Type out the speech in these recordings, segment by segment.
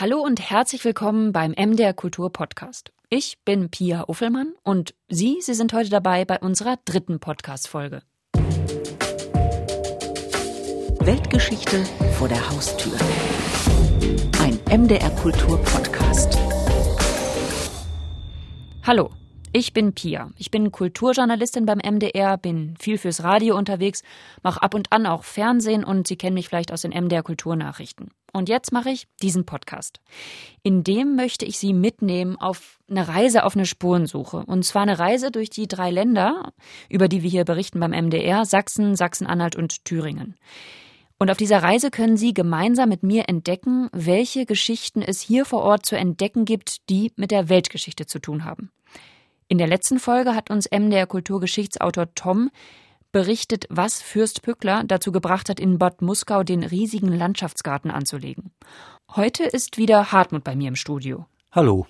Hallo und herzlich willkommen beim MDR Kultur Podcast. Ich bin Pia Uffelmann und Sie, Sie sind heute dabei bei unserer dritten Podcast-Folge. Weltgeschichte vor der Haustür. Ein MDR Kultur Podcast. Hallo, ich bin Pia. Ich bin Kulturjournalistin beim MDR, bin viel fürs Radio unterwegs, mache ab und an auch Fernsehen und Sie kennen mich vielleicht aus den MDR Kulturnachrichten. Und jetzt mache ich diesen Podcast. In dem möchte ich Sie mitnehmen auf eine Reise, auf eine Spurensuche. Und zwar eine Reise durch die drei Länder, über die wir hier berichten beim MDR, Sachsen, Sachsen-Anhalt und Thüringen. Und auf dieser Reise können Sie gemeinsam mit mir entdecken, welche Geschichten es hier vor Ort zu entdecken gibt, die mit der Weltgeschichte zu tun haben. In der letzten Folge hat uns MDR Kulturgeschichtsautor Tom berichtet, was Fürst Pückler dazu gebracht hat, in Bad Muskau den riesigen Landschaftsgarten anzulegen. Heute ist wieder Hartmut bei mir im Studio. Hallo.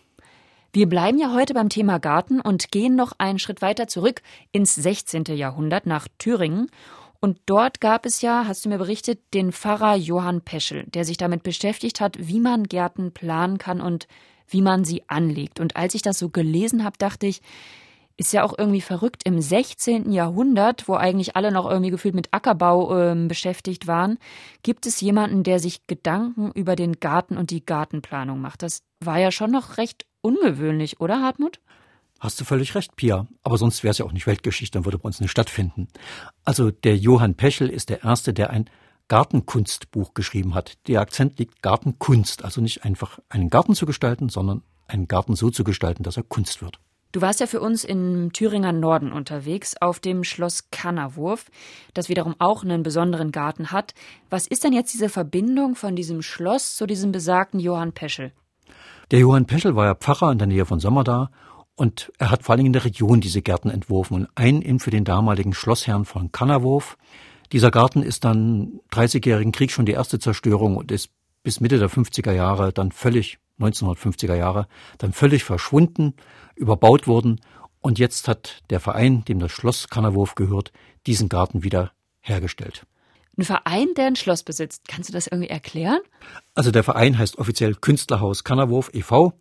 Wir bleiben ja heute beim Thema Garten und gehen noch einen Schritt weiter zurück ins 16. Jahrhundert nach Thüringen. Und dort gab es ja, hast du mir berichtet, den Pfarrer Johann Peschel, der sich damit beschäftigt hat, wie man Gärten planen kann und wie man sie anlegt. Und als ich das so gelesen habe, dachte ich, ist ja auch irgendwie verrückt. Im 16. Jahrhundert, wo eigentlich alle noch irgendwie gefühlt mit Ackerbau äh, beschäftigt waren, gibt es jemanden, der sich Gedanken über den Garten und die Gartenplanung macht. Das war ja schon noch recht ungewöhnlich, oder Hartmut? Hast du völlig recht, Pia. Aber sonst wäre es ja auch nicht Weltgeschichte, dann würde bei uns nicht stattfinden. Also der Johann Pechel ist der Erste, der ein Gartenkunstbuch geschrieben hat. Der Akzent liegt Gartenkunst, also nicht einfach einen Garten zu gestalten, sondern einen Garten so zu gestalten, dass er Kunst wird. Du warst ja für uns im Thüringer Norden unterwegs, auf dem Schloss Kannerwurf, das wiederum auch einen besonderen Garten hat. Was ist denn jetzt diese Verbindung von diesem Schloss zu diesem besagten Johann Peschel? Der Johann Peschel war ja Pfarrer in der Nähe von Sommerda und er hat vor allem in der Region diese Gärten entworfen und einen für den damaligen Schlossherrn von Kannerwurf, dieser Garten ist dann 30-jährigen Krieg schon die erste Zerstörung und ist bis Mitte der 50er Jahre dann völlig, 1950er Jahre, dann völlig verschwunden, überbaut worden und jetzt hat der Verein, dem das Schloss Kannerwurf gehört, diesen Garten wieder hergestellt. Ein Verein, der ein Schloss besitzt. Kannst du das irgendwie erklären? Also der Verein heißt offiziell Künstlerhaus Kannerwurf e.V.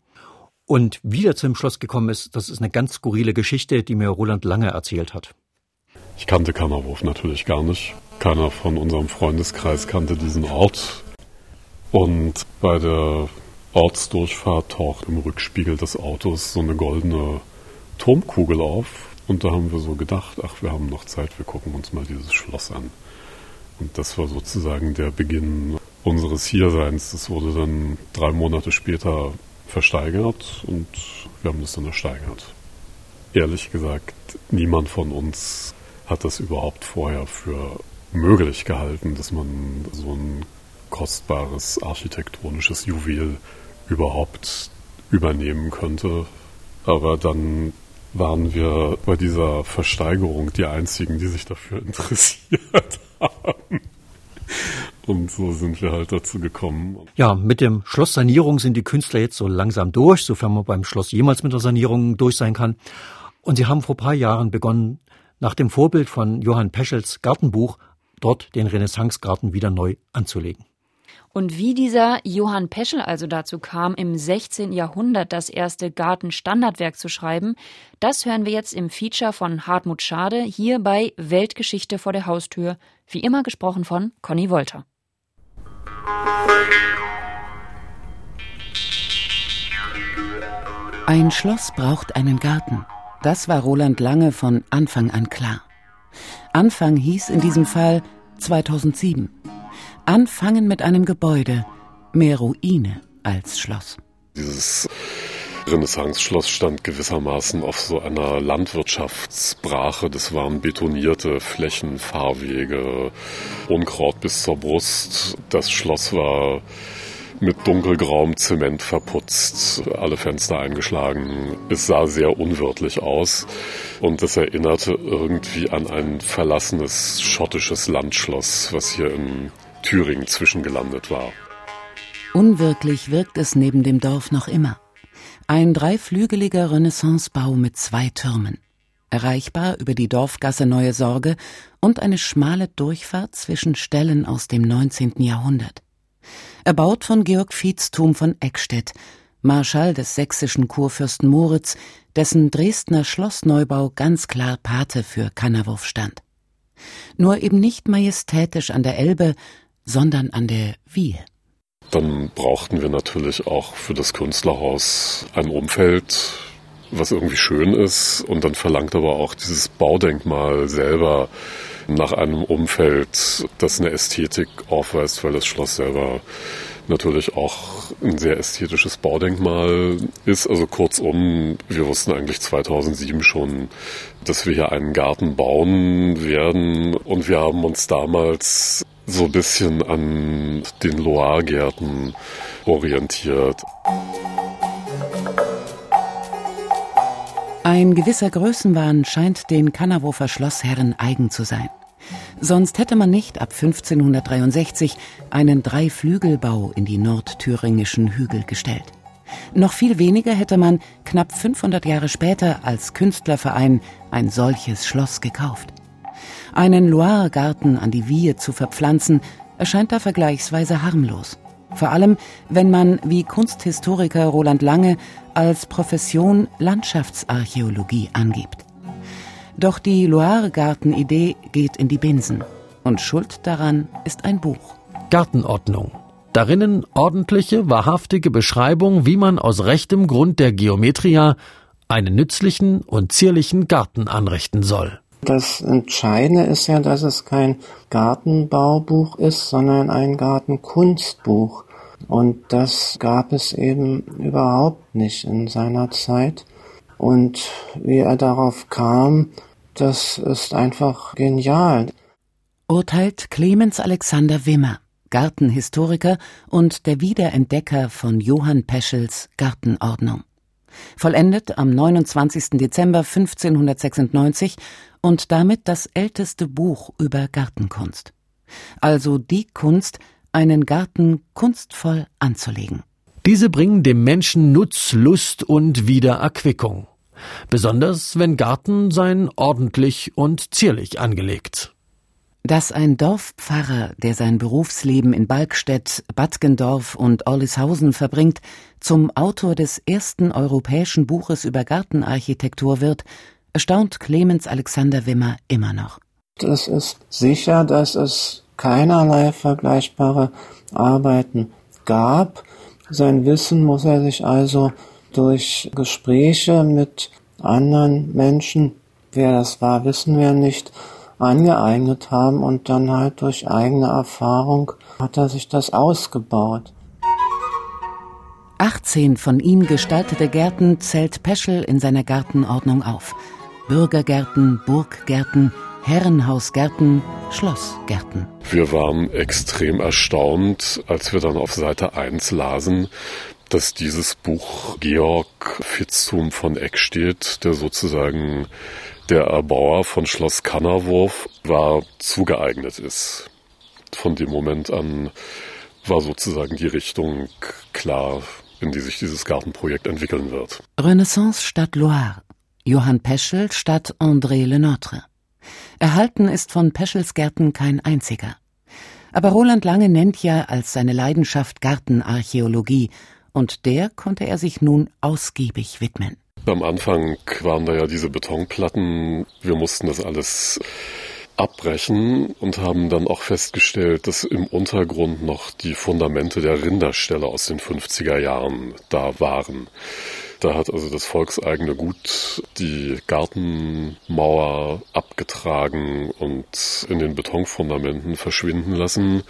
Und wie er zum Schloss gekommen ist, das ist eine ganz skurrile Geschichte, die mir Roland Lange erzählt hat. Ich kannte Kammerwurf natürlich gar nicht. Keiner von unserem Freundeskreis kannte diesen Ort. Und bei der Ortsdurchfahrt taucht im Rückspiegel des Autos so eine goldene Turmkugel auf. Und da haben wir so gedacht, ach, wir haben noch Zeit, wir gucken uns mal dieses Schloss an. Und das war sozusagen der Beginn unseres Hierseins. Das wurde dann drei Monate später versteigert und wir haben das dann ersteigert. Ehrlich gesagt, niemand von uns hat das überhaupt vorher für möglich gehalten, dass man so ein kostbares architektonisches Juwel überhaupt übernehmen könnte. Aber dann waren wir bei dieser Versteigerung die einzigen, die sich dafür interessiert haben. Und so sind wir halt dazu gekommen. Ja, mit dem Schlosssanierung sind die Künstler jetzt so langsam durch, sofern man beim Schloss jemals mit der Sanierung durch sein kann. Und sie haben vor ein paar Jahren begonnen, nach dem Vorbild von Johann Peschels Gartenbuch dort den Renaissancegarten wieder neu anzulegen. Und wie dieser Johann Peschel also dazu kam, im 16. Jahrhundert das erste Gartenstandardwerk zu schreiben, das hören wir jetzt im Feature von Hartmut Schade hier bei Weltgeschichte vor der Haustür, wie immer gesprochen von Conny Wolter. Ein Schloss braucht einen Garten. Das war Roland Lange von Anfang an klar. Anfang hieß in diesem Fall 2007. Anfangen mit einem Gebäude, mehr Ruine als Schloss. Dieses Renaissance-Schloss stand gewissermaßen auf so einer Landwirtschaftsbrache. Das waren betonierte Flächen, Fahrwege, Unkraut bis zur Brust. Das Schloss war mit dunkelgrauem Zement verputzt, alle Fenster eingeschlagen. Es sah sehr unwirtlich aus und es erinnerte irgendwie an ein verlassenes schottisches Landschloss, was hier in Thüringen zwischengelandet war. Unwirklich wirkt es neben dem Dorf noch immer. Ein dreiflügeliger Renaissancebau mit zwei Türmen. Erreichbar über die Dorfgasse Neue Sorge und eine schmale Durchfahrt zwischen Stellen aus dem 19. Jahrhundert. Erbaut von Georg Viehstum von Eckstedt, Marschall des sächsischen Kurfürsten Moritz, dessen Dresdner Schlossneubau ganz klar Pate für Kannerwurf stand. Nur eben nicht majestätisch an der Elbe, sondern an der Wiehe. Dann brauchten wir natürlich auch für das Künstlerhaus ein Umfeld, was irgendwie schön ist. Und dann verlangt aber auch dieses Baudenkmal selber nach einem Umfeld, das eine Ästhetik aufweist, weil das Schloss selber natürlich auch ein sehr ästhetisches Baudenkmal ist. Also kurzum, wir wussten eigentlich 2007 schon, dass wir hier einen Garten bauen werden und wir haben uns damals so ein bisschen an den Loire-Gärten orientiert. Ein gewisser Größenwahn scheint den Kannerwofer Schlossherren eigen zu sein. Sonst hätte man nicht ab 1563 einen Dreiflügelbau in die nordthüringischen Hügel gestellt. Noch viel weniger hätte man knapp 500 Jahre später als Künstlerverein ein solches Schloss gekauft. Einen Loire-Garten an die Wiehe zu verpflanzen, erscheint da vergleichsweise harmlos. Vor allem, wenn man, wie Kunsthistoriker Roland Lange, als Profession Landschaftsarchäologie angibt. Doch die Loire-Garten-Idee geht in die Binsen. Und schuld daran ist ein Buch. Gartenordnung. Darinnen ordentliche, wahrhaftige Beschreibung, wie man aus rechtem Grund der Geometria einen nützlichen und zierlichen Garten anrichten soll. Das Entscheidende ist ja, dass es kein Gartenbaubuch ist, sondern ein Gartenkunstbuch. Und das gab es eben überhaupt nicht in seiner Zeit. Und wie er darauf kam, das ist einfach genial. Urteilt Clemens Alexander Wimmer, Gartenhistoriker und der Wiederentdecker von Johann Peschels Gartenordnung. Vollendet am 29. Dezember 1596 und damit das älteste Buch über Gartenkunst. Also die Kunst, einen Garten kunstvoll anzulegen. Diese bringen dem Menschen Nutz, Lust und Wiedererquickung. Besonders wenn Garten sein ordentlich und zierlich angelegt. Dass ein Dorfpfarrer, der sein Berufsleben in Balkstedt, Badgendorf und Orlishausen verbringt, zum Autor des ersten europäischen Buches über Gartenarchitektur wird, erstaunt Clemens Alexander Wimmer immer noch. Es ist sicher, dass es keinerlei vergleichbare Arbeiten gab. Sein Wissen muss er sich also durch Gespräche mit anderen Menschen, wer das war, wissen wir nicht, angeeignet haben und dann halt durch eigene Erfahrung hat er sich das ausgebaut. 18 von ihm gestaltete Gärten zählt Peschel in seiner Gartenordnung auf. Bürgergärten, Burggärten, Herrenhausgärten, Schlossgärten. Wir waren extrem erstaunt, als wir dann auf Seite 1 lasen, dass dieses Buch Georg Fitzum von Eckstedt, der sozusagen der Erbauer von Schloss Kannerwurf war, zugeeignet ist. Von dem Moment an war sozusagen die Richtung klar, in die sich dieses Gartenprojekt entwickeln wird. Renaissance Stadt Loire. Johann Peschel statt André Lenotre. Erhalten ist von Peschels Gärten kein einziger. Aber Roland Lange nennt ja als seine Leidenschaft Gartenarchäologie und der konnte er sich nun ausgiebig widmen. Am Anfang waren da ja diese Betonplatten. Wir mussten das alles abbrechen und haben dann auch festgestellt, dass im Untergrund noch die Fundamente der Rinderställe aus den 50er Jahren da waren. Da hat also das volkseigene Gut die Gartenmauer abgetragen und in den Betonfundamenten verschwinden lassen.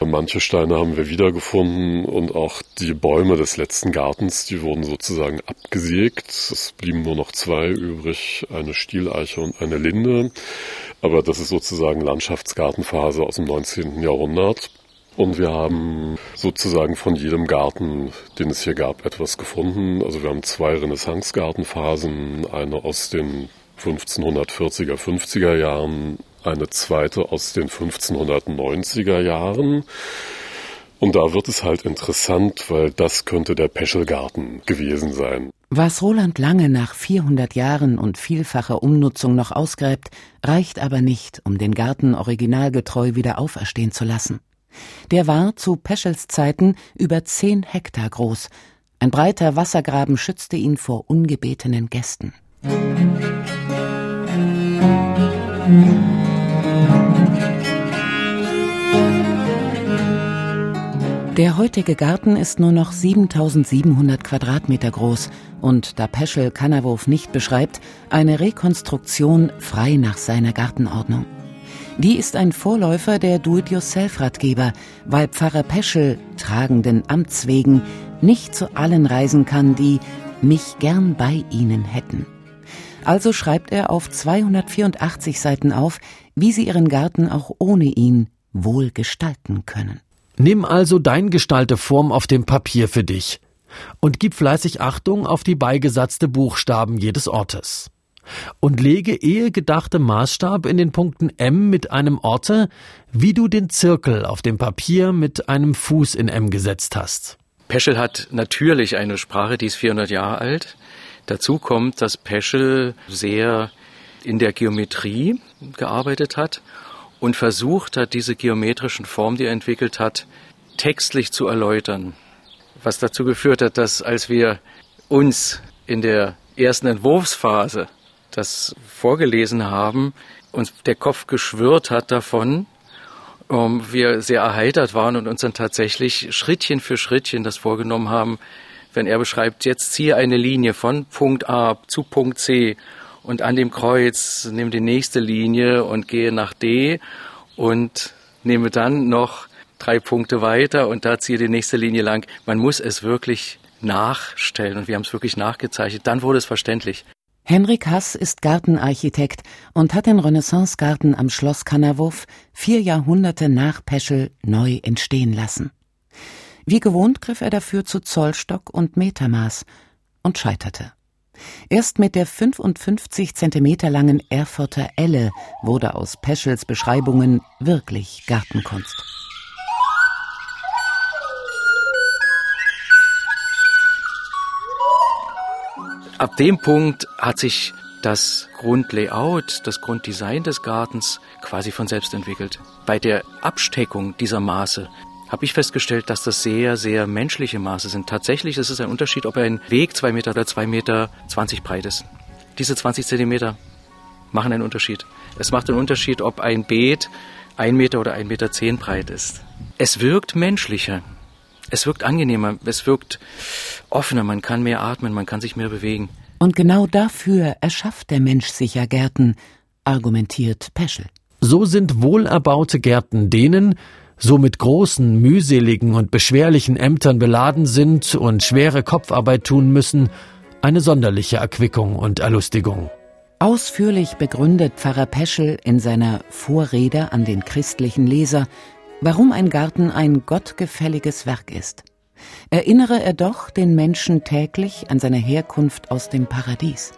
Manche Steine haben wir wiedergefunden und auch die Bäume des letzten Gartens, die wurden sozusagen abgesägt. Es blieben nur noch zwei übrig, eine Stieleiche und eine Linde. Aber das ist sozusagen Landschaftsgartenphase aus dem 19. Jahrhundert. Und wir haben sozusagen von jedem Garten, den es hier gab, etwas gefunden. Also wir haben zwei Renaissance-Gartenphasen, eine aus den 1540er, 50er Jahren eine zweite aus den 1590er Jahren. Und da wird es halt interessant, weil das könnte der Peschelgarten gewesen sein. Was Roland Lange nach 400 Jahren und vielfacher Umnutzung noch ausgräbt, reicht aber nicht, um den Garten originalgetreu wieder auferstehen zu lassen. Der war zu Peschels Zeiten über zehn Hektar groß. Ein breiter Wassergraben schützte ihn vor ungebetenen Gästen. Der heutige Garten ist nur noch 7700 Quadratmeter groß und da Peschel Kannerwurf nicht beschreibt, eine Rekonstruktion frei nach seiner Gartenordnung. Die ist ein Vorläufer der Do-it-yourself-Ratgeber, weil Pfarrer Peschel, tragenden Amts wegen, nicht zu allen reisen kann, die mich gern bei ihnen hätten. Also schreibt er auf 284 Seiten auf, wie sie ihren Garten auch ohne ihn wohl gestalten können. Nimm also dein Gestalteform auf dem Papier für dich und gib fleißig Achtung auf die beigesatzte Buchstaben jedes Ortes. Und lege ehe gedachte Maßstab in den Punkten M mit einem Orte, wie du den Zirkel auf dem Papier mit einem Fuß in M gesetzt hast. Peschel hat natürlich eine Sprache, die ist 400 Jahre alt. Dazu kommt, dass Peschel sehr in der Geometrie gearbeitet hat und versucht hat, diese geometrischen Formen, die er entwickelt hat, textlich zu erläutern. Was dazu geführt hat, dass als wir uns in der ersten Entwurfsphase das vorgelesen haben, uns der Kopf geschwirrt hat davon, um, wir sehr erheitert waren und uns dann tatsächlich Schrittchen für Schrittchen das vorgenommen haben, wenn er beschreibt, jetzt ziehe eine Linie von Punkt A zu Punkt C und an dem Kreuz nehme die nächste Linie und gehe nach D und nehme dann noch drei Punkte weiter und da ziehe die nächste Linie lang. Man muss es wirklich nachstellen und wir haben es wirklich nachgezeichnet. Dann wurde es verständlich. Henrik Hass ist Gartenarchitekt und hat den Renaissancegarten am Schloss Kannerwurf vier Jahrhunderte nach Peschel neu entstehen lassen. Wie gewohnt griff er dafür zu Zollstock und Metermaß und scheiterte. Erst mit der 55 Zentimeter langen Erfurter Elle wurde aus Peschels Beschreibungen wirklich Gartenkunst. Ab dem Punkt hat sich das Grundlayout, das Grunddesign des Gartens quasi von selbst entwickelt. Bei der Absteckung dieser Maße habe ich festgestellt, dass das sehr, sehr menschliche Maße sind. Tatsächlich ist es ein Unterschied, ob ein Weg zwei Meter oder zwei Meter zwanzig breit ist. Diese 20 Zentimeter machen einen Unterschied. Es macht einen Unterschied, ob ein Beet ein Meter oder ein Meter zehn breit ist. Es wirkt menschlicher. Es wirkt angenehmer. Es wirkt offener. Man kann mehr atmen. Man kann sich mehr bewegen. Und genau dafür erschafft der Mensch sich ja Gärten, argumentiert Peschel. So sind wohlerbaute Gärten denen, so mit großen, mühseligen und beschwerlichen Ämtern beladen sind und schwere Kopfarbeit tun müssen, eine sonderliche Erquickung und Erlustigung. Ausführlich begründet Pfarrer Peschel in seiner Vorrede an den christlichen Leser, warum ein Garten ein gottgefälliges Werk ist. Erinnere er doch den Menschen täglich an seine Herkunft aus dem Paradies.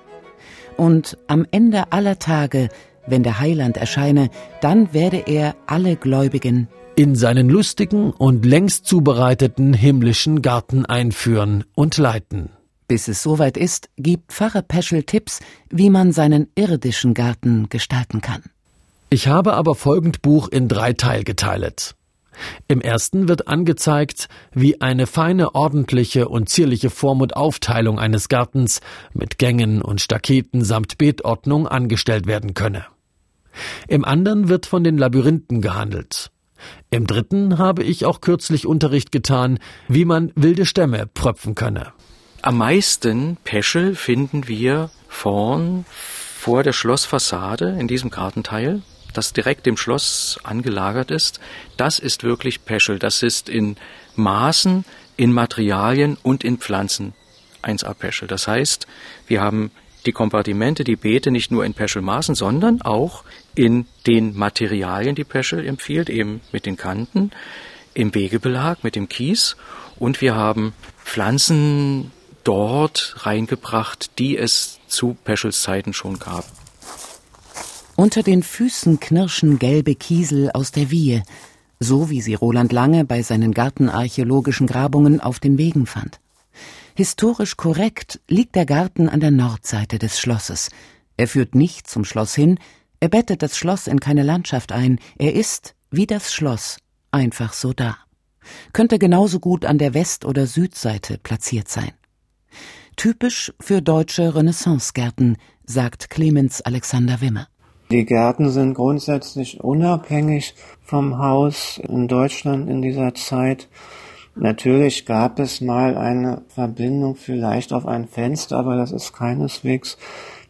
Und am Ende aller Tage, wenn der Heiland erscheine, dann werde er alle Gläubigen in seinen lustigen und längst zubereiteten himmlischen Garten einführen und leiten. Bis es soweit ist, gibt Pfarrer Peschel Tipps, wie man seinen irdischen Garten gestalten kann. Ich habe aber folgend Buch in drei Teil geteilt. Im ersten wird angezeigt, wie eine feine, ordentliche und zierliche Form und Aufteilung eines Gartens mit Gängen und Staketen samt Beetordnung angestellt werden könne. Im anderen wird von den Labyrinthen gehandelt. Im dritten habe ich auch kürzlich Unterricht getan, wie man wilde Stämme pröpfen könne. Am meisten Peschel finden wir vorn vor der Schlossfassade in diesem Gartenteil, das direkt dem Schloss angelagert ist. Das ist wirklich Peschel. Das ist in Maßen, in Materialien und in Pflanzen 1A Peschel. Das heißt, wir haben die Kompartimente, die Beete nicht nur in Peschelmaßen, sondern auch in den Materialien, die Peschel empfiehlt, eben mit den Kanten, im Wegebelag, mit dem Kies. Und wir haben Pflanzen dort reingebracht, die es zu Peschels Zeiten schon gab. Unter den Füßen knirschen gelbe Kiesel aus der Wiehe, so wie sie Roland Lange bei seinen gartenarchäologischen Grabungen auf den Wegen fand. Historisch korrekt liegt der Garten an der Nordseite des Schlosses. Er führt nicht zum Schloss hin, er bettet das Schloss in keine Landschaft ein, er ist, wie das Schloss, einfach so da. Könnte genauso gut an der West- oder Südseite platziert sein. Typisch für deutsche Renaissancegärten, sagt Clemens Alexander Wimmer. Die Gärten sind grundsätzlich unabhängig vom Haus in Deutschland in dieser Zeit. Natürlich gab es mal eine Verbindung vielleicht auf ein Fenster, aber das ist keineswegs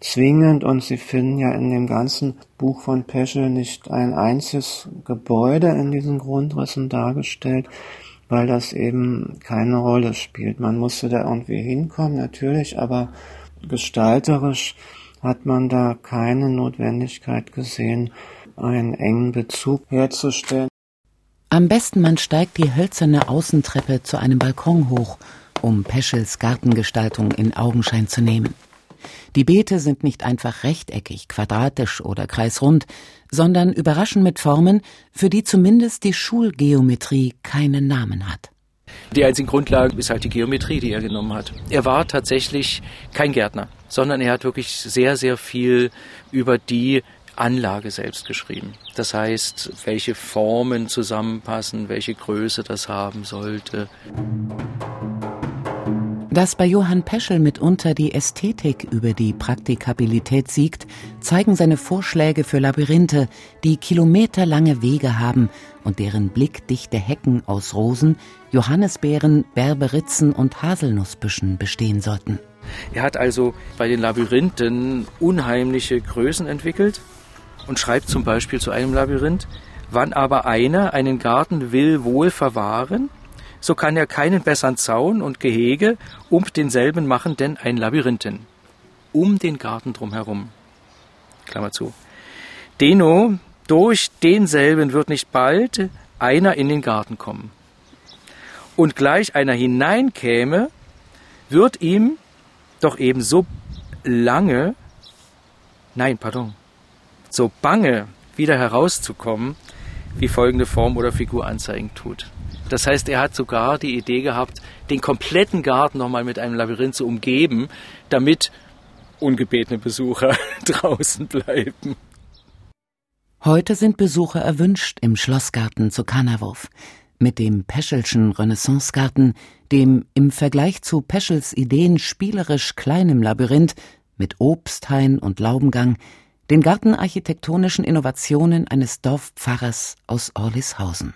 zwingend und Sie finden ja in dem ganzen Buch von Peschel nicht ein einziges Gebäude in diesen Grundrissen dargestellt, weil das eben keine Rolle spielt. Man musste da irgendwie hinkommen, natürlich, aber gestalterisch hat man da keine Notwendigkeit gesehen, einen engen Bezug herzustellen. Am besten man steigt die hölzerne Außentreppe zu einem Balkon hoch, um Peschels Gartengestaltung in Augenschein zu nehmen. Die Beete sind nicht einfach rechteckig, quadratisch oder kreisrund, sondern überraschen mit Formen, für die zumindest die Schulgeometrie keinen Namen hat. Die einzige Grundlage ist halt die Geometrie, die er genommen hat. Er war tatsächlich kein Gärtner, sondern er hat wirklich sehr, sehr viel über die Anlage selbst geschrieben. Das heißt, welche Formen zusammenpassen, welche Größe das haben sollte. Dass bei Johann Peschel mitunter die Ästhetik über die Praktikabilität siegt, zeigen seine Vorschläge für Labyrinthe, die kilometerlange Wege haben und deren blickdichte Hecken aus Rosen, Johannisbeeren, Berberitzen und Haselnussbüschen bestehen sollten. Er hat also bei den Labyrinthen unheimliche Größen entwickelt und schreibt zum Beispiel zu einem Labyrinth, wann aber einer einen Garten will wohl verwahren, so kann er keinen besseren Zaun und Gehege um denselben machen, denn ein Labyrinthen. Um den Garten drumherum. Klammer zu. Deno, durch denselben wird nicht bald einer in den Garten kommen. Und gleich einer hineinkäme, wird ihm doch eben so lange, nein, pardon, so bange wieder herauszukommen, wie folgende Form oder Figur anzeigen tut. Das heißt, er hat sogar die Idee gehabt, den kompletten Garten nochmal mit einem Labyrinth zu umgeben, damit ungebetene Besucher draußen bleiben. Heute sind Besucher erwünscht im Schlossgarten zu Kanawurf. Mit dem Peschelschen Renaissancegarten, dem im Vergleich zu Peschels Ideen spielerisch kleinem Labyrinth mit Obsthain und Laubengang, den gartenarchitektonischen Innovationen eines Dorfpfarrers aus Orlishausen.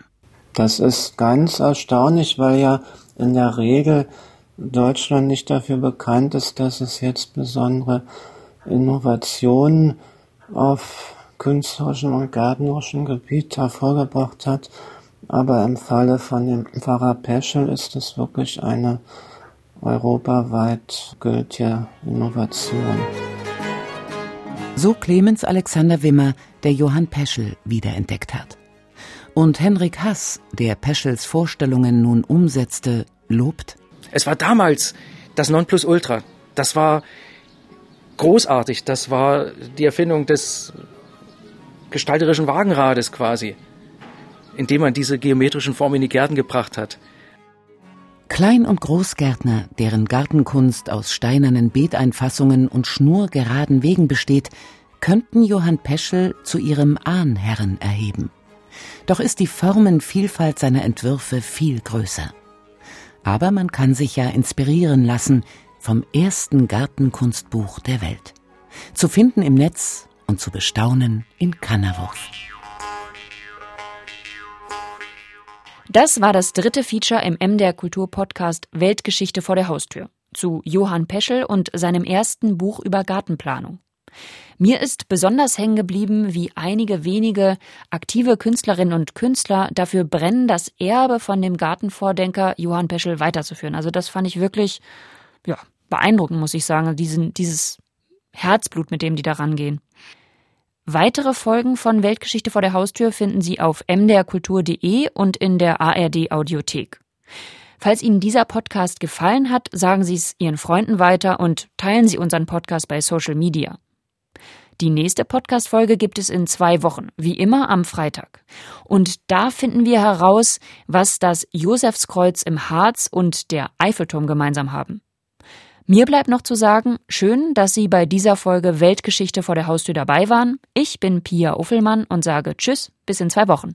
Das ist ganz erstaunlich, weil ja in der Regel Deutschland nicht dafür bekannt ist, dass es jetzt besondere Innovationen auf künstlerischem und gärtnerischem Gebiet hervorgebracht hat. Aber im Falle von dem Pfarrer Peschel ist es wirklich eine europaweit gültige Innovation. So Clemens Alexander Wimmer, der Johann Peschel wiederentdeckt hat. Und Henrik Hass, der Peschels Vorstellungen nun umsetzte, lobt. Es war damals das Nonplusultra. Das war großartig. Das war die Erfindung des gestalterischen Wagenrades quasi, indem man diese geometrischen Formen in die Gärten gebracht hat. Klein- und Großgärtner, deren Gartenkunst aus steinernen Beeteinfassungen und schnurgeraden Wegen besteht, könnten Johann Peschel zu ihrem Ahnherren erheben. Doch ist die Formenvielfalt seiner Entwürfe viel größer. Aber man kann sich ja inspirieren lassen vom ersten Gartenkunstbuch der Welt. Zu finden im Netz und zu bestaunen in Kannerwurf. Das war das dritte Feature im MDR Kultur Podcast Weltgeschichte vor der Haustür zu Johann Peschel und seinem ersten Buch über Gartenplanung. Mir ist besonders hängen geblieben, wie einige wenige aktive Künstlerinnen und Künstler dafür brennen, das Erbe von dem Gartenvordenker Johann Peschel weiterzuführen. Also das fand ich wirklich, ja, beeindruckend, muss ich sagen, diesen, dieses Herzblut, mit dem die da rangehen. Weitere Folgen von Weltgeschichte vor der Haustür finden Sie auf mdrkultur.de und in der ARD Audiothek. Falls Ihnen dieser Podcast gefallen hat, sagen Sie es Ihren Freunden weiter und teilen Sie unseren Podcast bei Social Media. Die nächste Podcast-Folge gibt es in zwei Wochen, wie immer am Freitag. Und da finden wir heraus, was das Josefskreuz im Harz und der Eiffelturm gemeinsam haben. Mir bleibt noch zu sagen, schön, dass Sie bei dieser Folge Weltgeschichte vor der Haustür dabei waren. Ich bin Pia Uffelmann und sage Tschüss, bis in zwei Wochen.